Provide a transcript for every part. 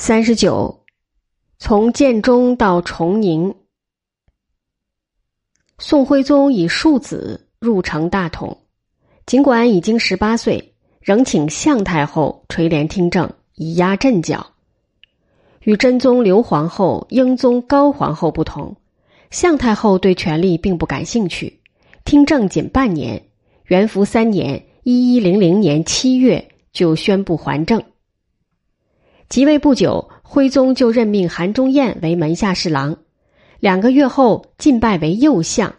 三十九，从建中到崇宁，宋徽宗以庶子入城大统，尽管已经十八岁，仍请向太后垂帘听政，以压阵脚。与真宗刘皇后、英宗高皇后不同，向太后对权力并不感兴趣，听政仅半年，元符三年（一一零零年）七月就宣布还政。即位不久，徽宗就任命韩忠彦为门下侍郎，两个月后晋拜为右相。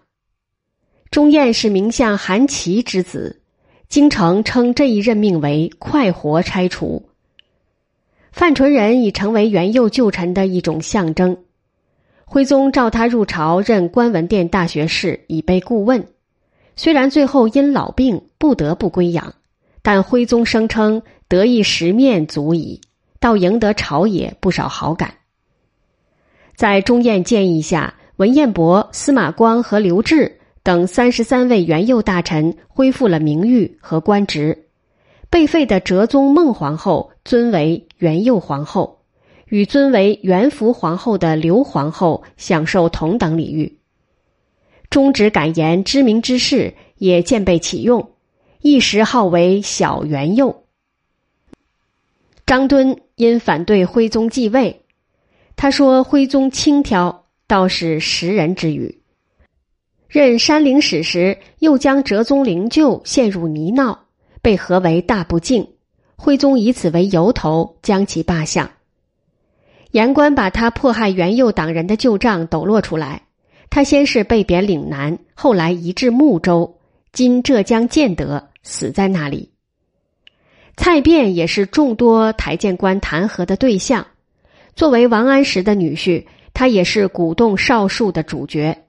忠彦是名相韩琦之子，京城称这一任命为“快活拆除”。范纯仁已成为元佑旧臣的一种象征。徽宗召他入朝任观文殿大学士，以备顾问。虽然最后因老病不得不归养，但徽宗声称得一十面足矣。倒赢得朝野不少好感。在钟彦建议下，文彦博、司马光和刘志等三十三位元佑大臣恢复了名誉和官职。被废的哲宗孟皇后尊为元佑皇后，与尊为元福皇后的刘皇后享受同等礼遇。忠直敢言知名之士也渐被启用，一时号为小元佑。张敦因反对徽宗继位，他说：“徽宗轻佻，倒是识人之语。任山陵使时，又将哲宗灵柩陷入泥淖，被合为大不敬。徽宗以此为由头，将其罢相。言官把他迫害元佑党人的旧账抖落出来。他先是被贬岭南，后来移至睦州（今浙江建德），死在那里。”蔡卞也是众多台谏官弹劾的对象。作为王安石的女婿，他也是鼓动少数的主角。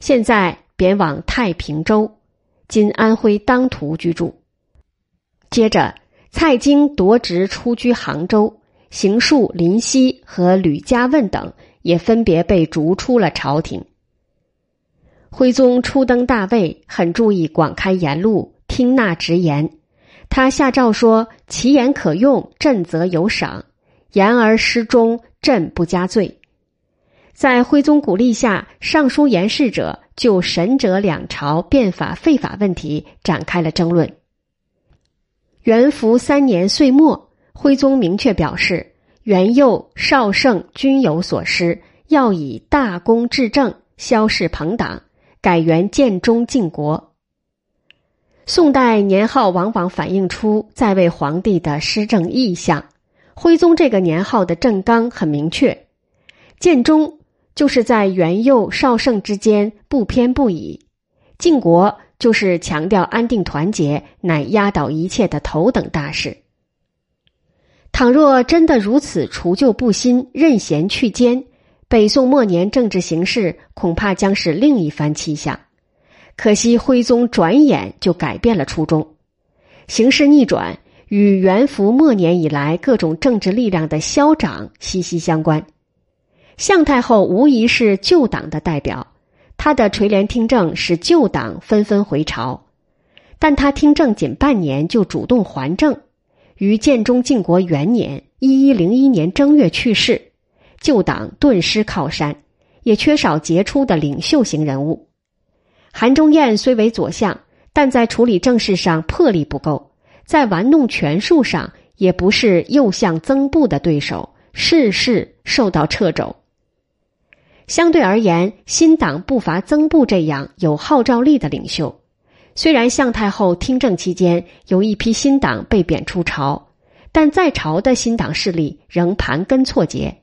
现在贬往太平州（今安徽当涂）居住。接着，蔡京夺职出居杭州，邢树、林夕和吕家问等也分别被逐出了朝廷。徽宗初登大位，很注意广开言路，听纳直言。他下诏说：“其言可用，朕则有赏；言而失忠，朕不加罪。”在徽宗鼓励下，上书言事者就神者两朝变法废法问题展开了争论。元符三年岁末，徽宗明确表示：“元佑、绍圣均有所失，要以大功治政，消逝朋党，改元建中靖国。”宋代年号往往反映出在位皇帝的施政意向。徽宗这个年号的政纲很明确，建中就是在元佑、绍圣之间不偏不倚；靖国就是强调安定团结，乃压倒一切的头等大事。倘若真的如此除旧布新、任贤去奸，北宋末年政治形势恐怕将是另一番气象。可惜徽宗转眼就改变了初衷，形势逆转与元符末年以来各种政治力量的消长息息相关。向太后无疑是旧党的代表，她的垂帘听政使旧党纷纷回朝，但她听政仅半年就主动还政，于建中靖国元年（一一零一年）正月去世，旧党顿失靠山，也缺少杰出的领袖型人物。韩忠彦虽为左相，但在处理政事上魄力不够，在玩弄权术上也不是右相曾布的对手，事事受到掣肘。相对而言，新党不乏曾布这样有号召力的领袖。虽然向太后听政期间有一批新党被贬出朝，但在朝的新党势力仍盘根错节。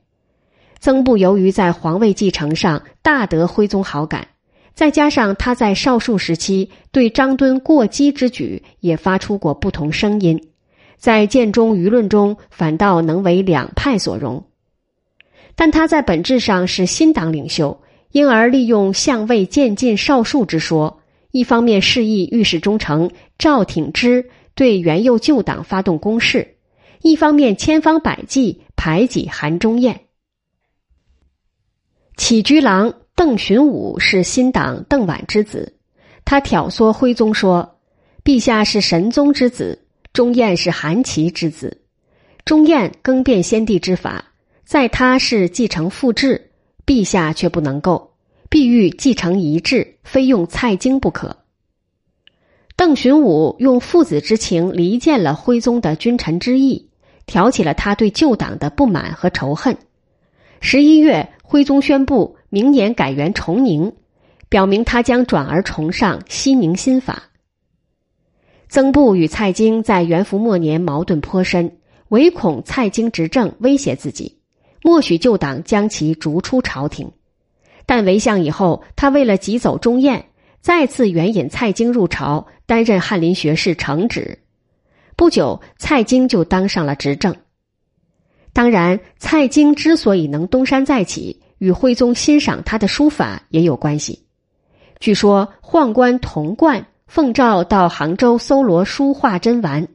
曾布由于在皇位继承上大得徽宗好感。再加上他在少数时期对张敦过激之举也发出过不同声音，在建中舆论中反倒能为两派所容。但他在本质上是新党领袖，因而利用相位渐进少数之说，一方面示意御史中丞赵挺之对元佑旧党发动攻势，一方面千方百计排挤韩忠彦。起居郎。邓寻武是新党邓琬之子，他挑唆徽宗说：“陛下是神宗之子，钟彦是韩琦之子。钟彦更变先帝之法，在他是继承父志，陛下却不能够，必欲继承遗志，非用蔡京不可。邓寻武用父子之情离间了徽宗的君臣之意，挑起了他对旧党的不满和仇恨。十一月，徽宗宣布明年改元崇宁，表明他将转而崇尚西宁新法。曾布与蔡京在元符末年矛盾颇深，唯恐蔡京执政威胁自己，默许旧党将其逐出朝廷。但为相以后，他为了急走中宴。再次援引蔡京入朝，担任翰林学士承旨。不久，蔡京就当上了执政。当然，蔡京之所以能东山再起，与徽宗欣赏他的书法也有关系。据说，宦官童贯奉诏到杭州搜罗书画珍玩，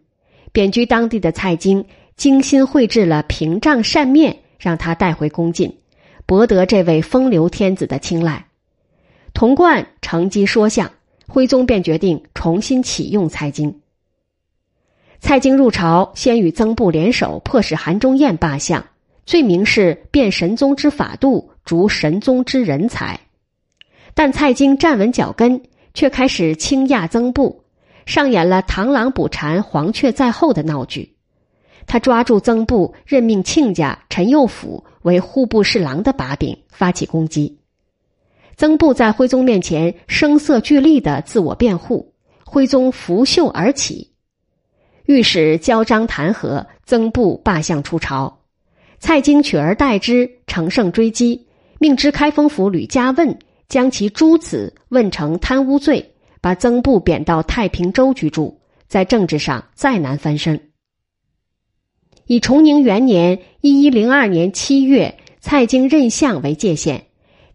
贬居当地的蔡京精心绘制了屏障扇面，让他带回宫禁，博得这位风流天子的青睐。童贯乘机说相，徽宗便决定重新启用蔡京。蔡京入朝，先与曾布联手，迫使韩忠彦罢相，罪名是变神宗之法度，逐神宗之人才。但蔡京站稳脚跟，却开始倾轧曾布，上演了螳螂捕蝉，黄雀在后的闹剧。他抓住曾布，任命亲家陈佑甫为户部侍郎的把柄，发起攻击。曾布在徽宗面前声色俱厉的自我辩护，徽宗拂袖而起，御史交章弹劾曾布罢相出朝，蔡京取而代之，乘胜追击，命知开封府吕家问将其诸子问成贪污罪，把曾布贬到太平州居住，在政治上再难翻身。以崇宁元年（一一零二年）七月，蔡京任相为界限。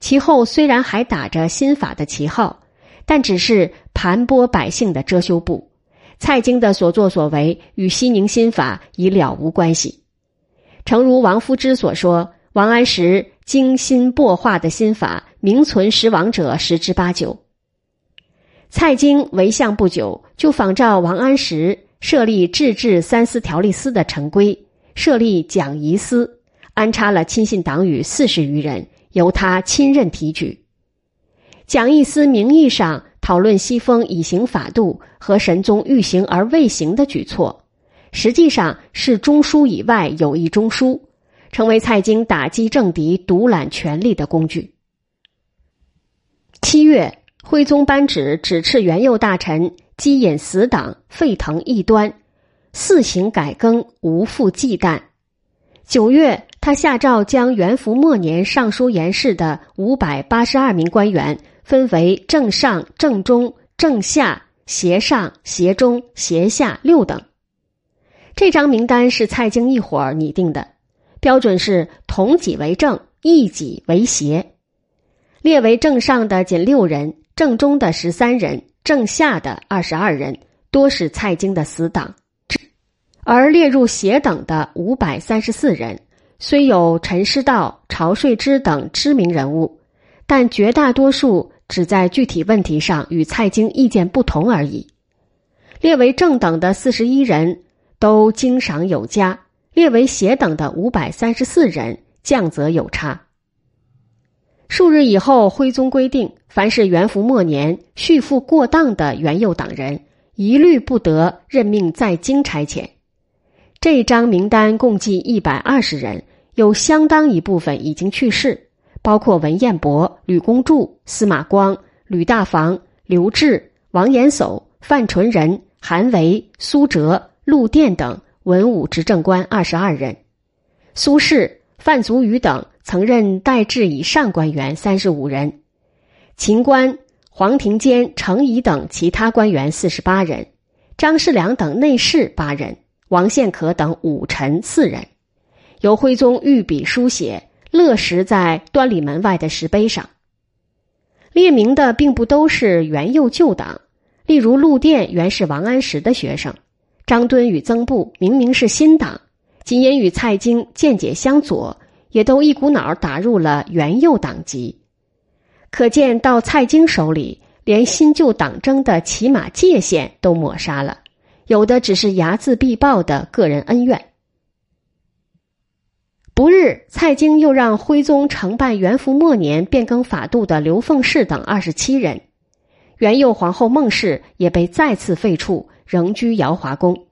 其后虽然还打着新法的旗号，但只是盘剥百姓的遮羞布。蔡京的所作所为与西宁新法已了无关系。诚如王夫之所说，王安石精心擘画的心法，名存实亡者十之八九。蔡京为相不久，就仿照王安石设立制治三司条例司的陈规，设立讲仪司，安插了亲信党羽四十余人。由他亲任提举，蒋义思名义上讨论西风以行法度和神宗欲行而未行的举措，实际上是中枢以外有一中枢，成为蔡京打击政敌、独揽权力的工具。七月，徽宗颁旨指斥元佑大臣积引死党，沸腾异端，四行改更，无复忌惮。九月。他下诏将元符末年尚书言事的五百八十二名官员分为正上、正中、正下、斜上、斜中、斜下六等。这张名单是蔡京一伙儿拟定的，标准是同己为正，异己为邪。列为正上的仅六人，正中的十三人，正下的二十二人，多是蔡京的死党。而列入邪等的五百三十四人。虽有陈师道、曹税之等知名人物，但绝大多数只在具体问题上与蔡京意见不同而已。列为正等的四十一人都经赏有加，列为邪等的五百三十四人降则有差。数日以后，徽宗规定，凡是元符末年续赋过当的元佑党人，一律不得任命在京差遣。这张名单共计一百二十人，有相当一部分已经去世，包括文彦博、吕公著、司马光、吕大房、刘志、王延叟、范纯仁、韩维、苏辙、陆佃等文武执政官二十二人，苏轼、范祖禹等曾任代制以上官员三十五人，秦观、黄庭坚、程颐等其他官员四十八人，张世良等内侍八人。王献可等五臣四人，由徽宗御笔书写，勒石在端礼门外的石碑上。列名的并不都是元佑旧党，例如陆佃原是王安石的学生，张敦与曾布明明是新党，仅因与蔡京见解相左，也都一股脑打入了元佑党籍。可见到蔡京手里，连新旧党争的起码界限都抹杀了。有的只是睚眦必报的个人恩怨。不日，蔡京又让徽宗承办元符末年变更法度的刘凤氏等二十七人，元佑皇后孟氏也被再次废黜，仍居瑶华宫。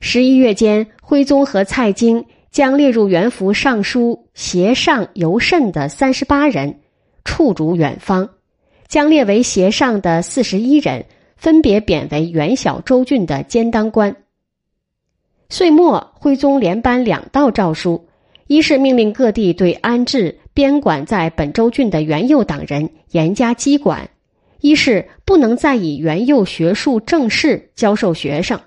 十一月间，徽宗和蔡京将列入元符尚书协上尤慎的三十八人处逐远方，将列为协上的四十一人分别贬为元小州郡的监当官。岁末，徽宗连颁两道诏书。一是命令各地对安置边管在本州郡的元佑党人严加缉管；一是不能再以元佑学术正式教授学生。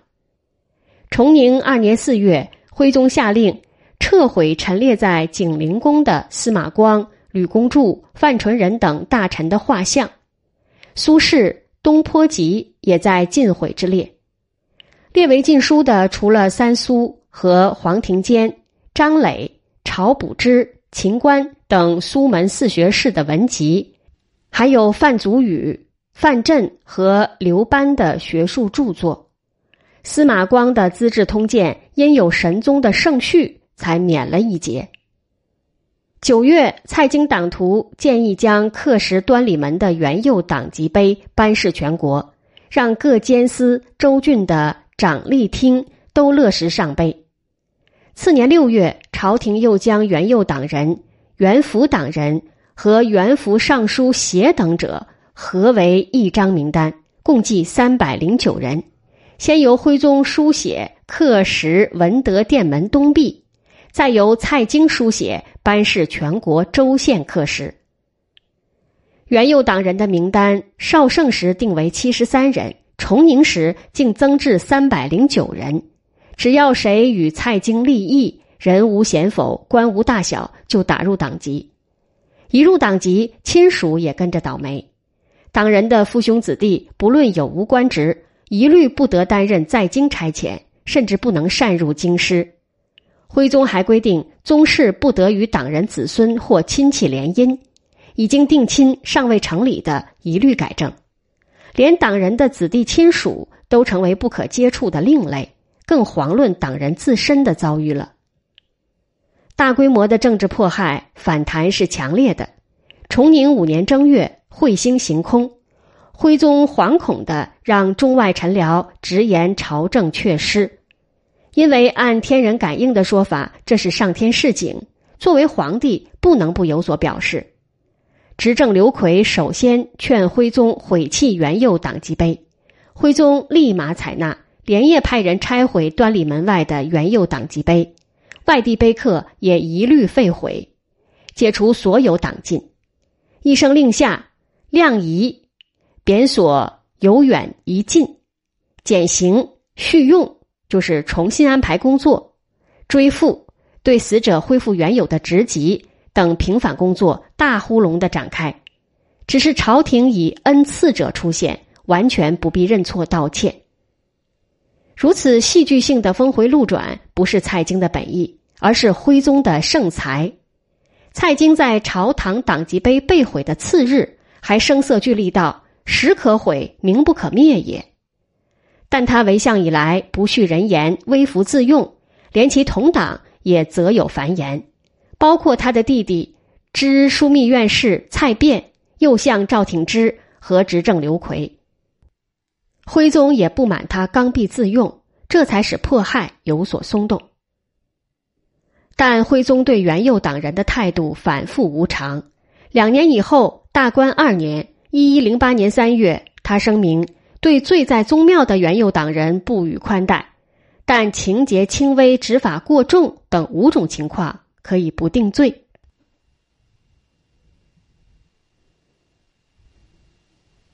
崇宁二年四月，徽宗下令撤毁陈列在景陵宫的司马光、吕公著、范纯仁等大臣的画像，苏轼、东坡集也在禁毁之列。列为禁书的，除了三苏和黄庭坚、张磊。曹补之、秦观等苏门四学士的文集，还有范祖禹、范镇和刘班的学术著作。司马光的《资治通鉴》因有神宗的圣序，才免了一劫。九月，蔡京党徒建议将刻石端礼门的元佑党籍碑颁示全国，让各监司州郡的长吏厅都乐石上碑。次年六月，朝廷又将元佑党人、元福党人和元福尚书协等者合为一张名单，共计三百零九人。先由徽宗书写刻石文德殿门东壁，再由蔡京书写颁示全国州县刻石。元佑党人的名单，绍圣时定为七十三人，崇宁时竟增至三百零九人。只要谁与蔡京立异，人无贤否，官无大小，就打入党籍。一入党籍，亲属也跟着倒霉。党人的父兄子弟，不论有无官职，一律不得担任在京差遣，甚至不能擅入京师。徽宗还规定，宗室不得与党人子孙或亲戚联姻，已经定亲尚未成礼的，一律改正。连党人的子弟亲属都成为不可接触的另类。更遑论党人自身的遭遇了。大规模的政治迫害反弹是强烈的。崇宁五年正月，彗星行空，徽宗惶恐的让中外臣僚直言朝政缺失，因为按天人感应的说法，这是上天示警，作为皇帝不能不有所表示。执政刘奎首先劝徽宗毁弃元佑党籍碑，徽宗立马采纳。连夜派人拆毁端礼门外的元佑党籍碑，外地碑刻也一律废毁，解除所有党禁。一声令下，量仪贬所由远移近，减刑续用，就是重新安排工作，追复对死者恢复原有的职级等平反工作大呼隆的展开。只是朝廷以恩赐者出现，完全不必认错道歉。如此戏剧性的峰回路转，不是蔡京的本意，而是徽宗的圣才。蔡京在朝堂党籍碑被毁的次日，还声色俱厉道：“时可毁，名不可灭也。”但他为相以来不恤人言，微服自用，连其同党也则有繁言，包括他的弟弟知枢密院事蔡卞、右相赵挺之和执政刘奎。徽宗也不满他刚愎自用，这才使迫害有所松动。但徽宗对元佑党人的态度反复无常。两年以后，大观二年（一一零八年三月），他声明对罪在宗庙的元佑党人不予宽待，但情节轻微、执法过重等五种情况可以不定罪。